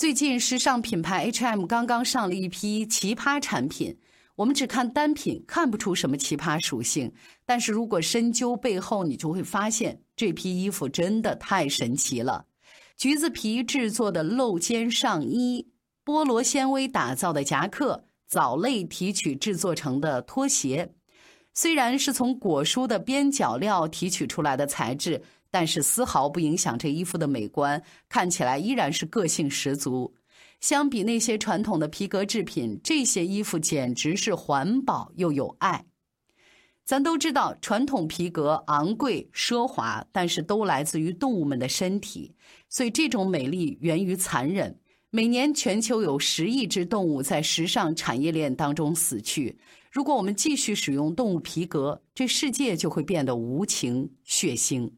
最近时尚品牌 H&M 刚刚上了一批奇葩产品，我们只看单品看不出什么奇葩属性，但是如果深究背后，你就会发现这批衣服真的太神奇了。橘子皮制作的露肩上衣，菠萝纤维打造的夹克，藻类提取制作成的拖鞋，虽然是从果蔬的边角料提取出来的材质。但是丝毫不影响这衣服的美观，看起来依然是个性十足。相比那些传统的皮革制品，这些衣服简直是环保又有爱。咱都知道，传统皮革昂贵奢华，但是都来自于动物们的身体，所以这种美丽源于残忍。每年全球有十亿只动物在时尚产业链当中死去。如果我们继续使用动物皮革，这世界就会变得无情血腥。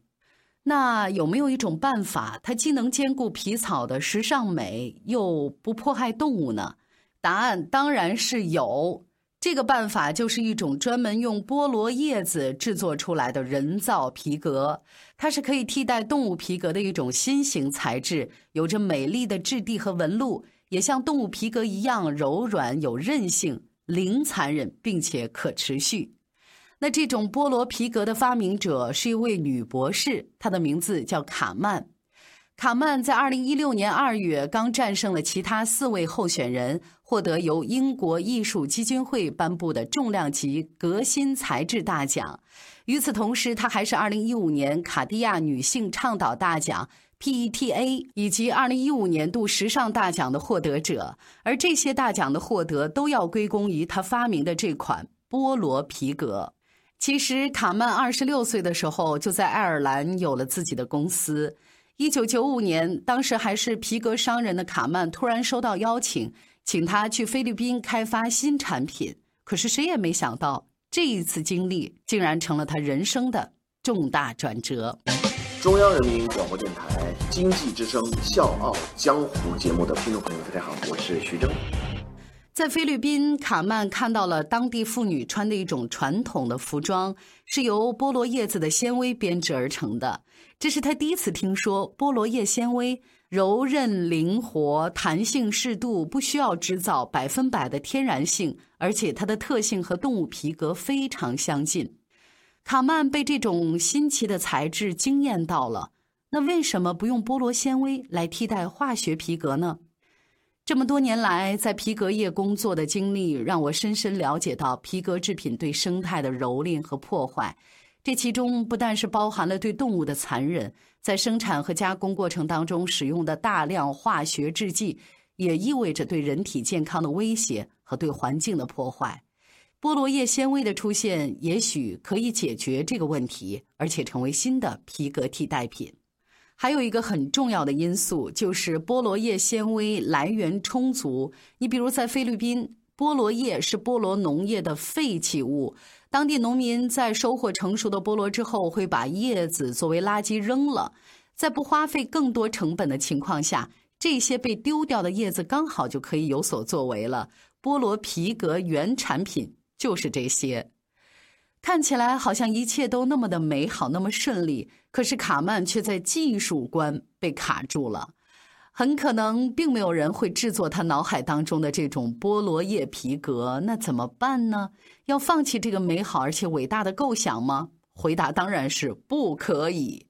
那有没有一种办法，它既能兼顾皮草的时尚美，又不迫害动物呢？答案当然是有。这个办法就是一种专门用菠萝叶子制作出来的人造皮革，它是可以替代动物皮革的一种新型材质，有着美丽的质地和纹路，也像动物皮革一样柔软有韧性，零残忍，并且可持续。那这种菠萝皮革的发明者是一位女博士，她的名字叫卡曼。卡曼在二零一六年二月刚战胜了其他四位候选人，获得由英国艺术基金会颁布的重量级革新材质大奖。与此同时，她还是二零一五年卡地亚女性倡导大奖 （PETA） 以及二零一五年度时尚大奖的获得者。而这些大奖的获得都要归功于她发明的这款菠萝皮革。其实，卡曼二十六岁的时候就在爱尔兰有了自己的公司。一九九五年，当时还是皮革商人的卡曼突然收到邀请，请他去菲律宾开发新产品。可是谁也没想到，这一次经历竟然成了他人生的重大转折。中央人民广播电台经济之声《笑傲江湖》节目的听众朋友，大家好，我是徐峥。在菲律宾，卡曼看到了当地妇女穿的一种传统的服装，是由菠萝叶子的纤维编织而成的。这是他第一次听说菠萝叶纤维柔韧、灵活、弹性适度，不需要制造百分百的天然性，而且它的特性和动物皮革非常相近。卡曼被这种新奇的材质惊艳到了。那为什么不用菠萝纤维来替代化学皮革呢？这么多年来，在皮革业工作的经历，让我深深了解到皮革制品对生态的蹂躏和破坏。这其中不但是包含了对动物的残忍，在生产和加工过程当中使用的大量化学制剂，也意味着对人体健康的威胁和对环境的破坏。菠萝叶纤维的出现，也许可以解决这个问题，而且成为新的皮革替代品。还有一个很重要的因素，就是菠萝叶纤维来源充足。你比如在菲律宾，菠萝叶是菠萝农业的废弃物，当地农民在收获成熟的菠萝之后，会把叶子作为垃圾扔了。在不花费更多成本的情况下，这些被丢掉的叶子刚好就可以有所作为了。菠萝皮革原产品就是这些。看起来好像一切都那么的美好，那么顺利。可是卡曼却在技术关被卡住了，很可能并没有人会制作他脑海当中的这种菠萝叶皮革。那怎么办呢？要放弃这个美好而且伟大的构想吗？回答当然是不可以。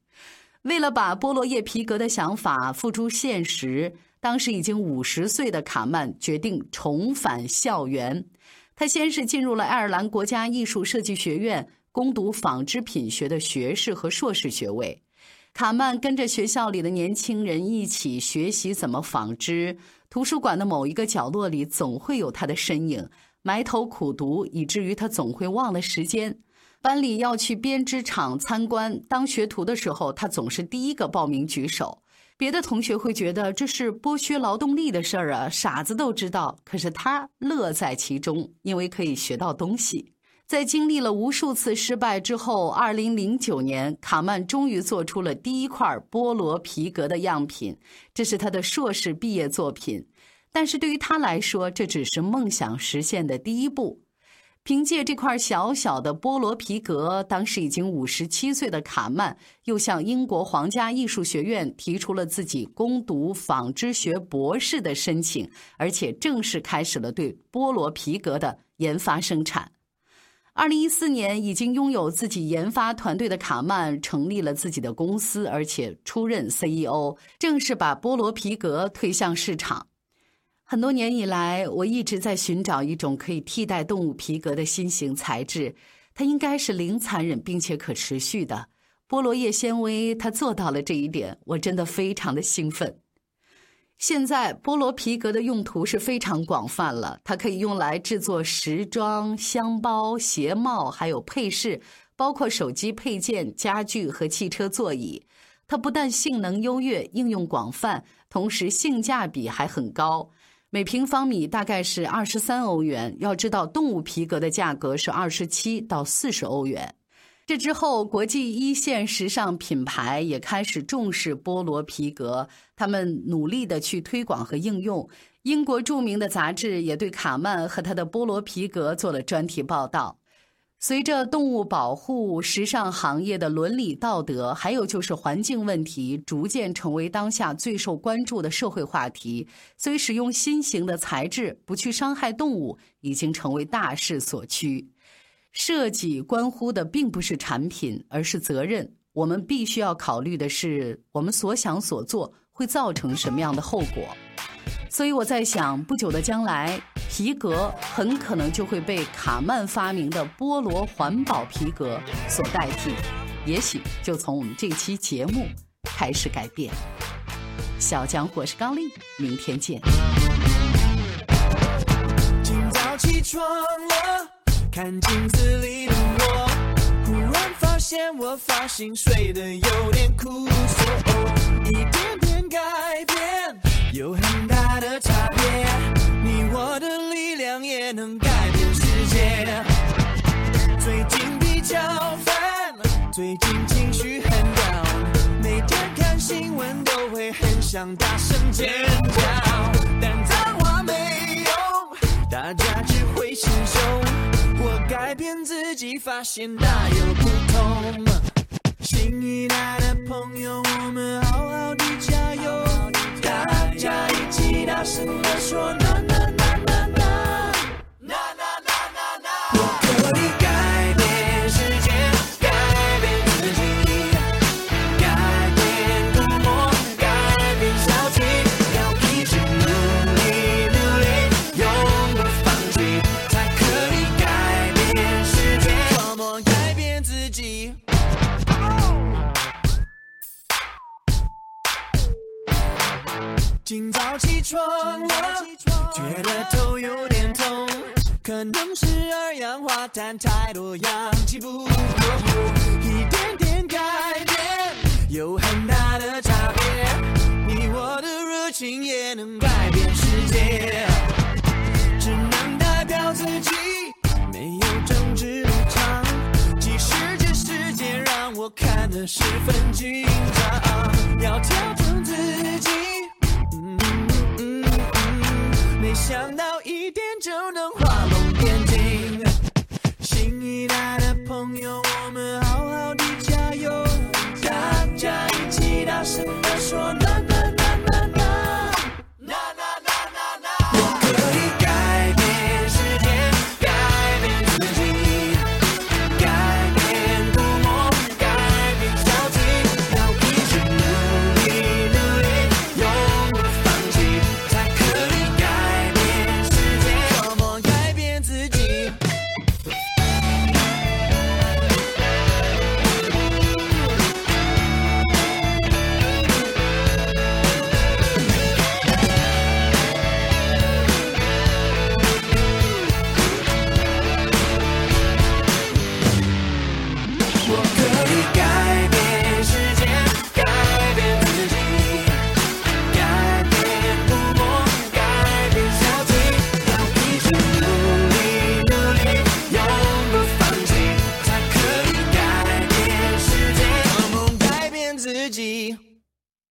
为了把菠萝叶皮革的想法付诸现实，当时已经五十岁的卡曼决定重返校园。他先是进入了爱尔兰国家艺术设计学院攻读纺织品学的学士和硕士学位。卡曼跟着学校里的年轻人一起学习怎么纺织。图书馆的某一个角落里总会有他的身影，埋头苦读，以至于他总会忘了时间。班里要去编织厂参观，当学徒的时候，他总是第一个报名举手。别的同学会觉得这是剥削劳动力的事儿啊，傻子都知道。可是他乐在其中，因为可以学到东西。在经历了无数次失败之后，二零零九年，卡曼终于做出了第一块菠萝皮革的样品，这是他的硕士毕业作品。但是对于他来说，这只是梦想实现的第一步。凭借这块小小的菠萝皮革，当时已经五十七岁的卡曼又向英国皇家艺术学院提出了自己攻读纺织学博士的申请，而且正式开始了对菠萝皮革的研发生产。二零一四年，已经拥有自己研发团队的卡曼成立了自己的公司，而且出任 CEO，正式把菠萝皮革推向市场。很多年以来，我一直在寻找一种可以替代动物皮革的新型材质，它应该是零残忍并且可持续的。菠萝叶纤维，它做到了这一点，我真的非常的兴奋。现在，菠萝皮革的用途是非常广泛了，它可以用来制作时装、箱包、鞋帽，还有配饰，包括手机配件、家具和汽车座椅。它不但性能优越，应用广泛，同时性价比还很高。每平方米大概是二十三欧元。要知道，动物皮革的价格是二十七到四十欧元。这之后，国际一线时尚品牌也开始重视菠萝皮革，他们努力的去推广和应用。英国著名的杂志也对卡曼和他的菠萝皮革做了专题报道。随着动物保护、时尚行业的伦理道德，还有就是环境问题，逐渐成为当下最受关注的社会话题，所以使用新型的材质，不去伤害动物，已经成为大势所趋。设计关乎的并不是产品，而是责任。我们必须要考虑的是，我们所想所做会造成什么样的后果。所以我在想，不久的将来，皮革很可能就会被卡曼发明的菠萝环保皮革所代替，也许就从我们这期节目开始改变。小江，我是高丽，明天见。今早起床了，看镜子里的我，忽然发现我发型睡得有点枯，一点点改变。有很大最近情绪很 down，每天看新闻都会很想大声尖叫，但脏话没用，大家只会心凶。我改变自己，发现大有不同。新一代的朋友，我们好好的加油。大家一起大声地说。今早起床了，觉得头有点痛，可能是二氧化碳太多，氧气不够。一点点改变，有很大的差别。你我的热情也能改变世界，只能代表自己，没有政治立场。即使这世界让我看得十分紧张，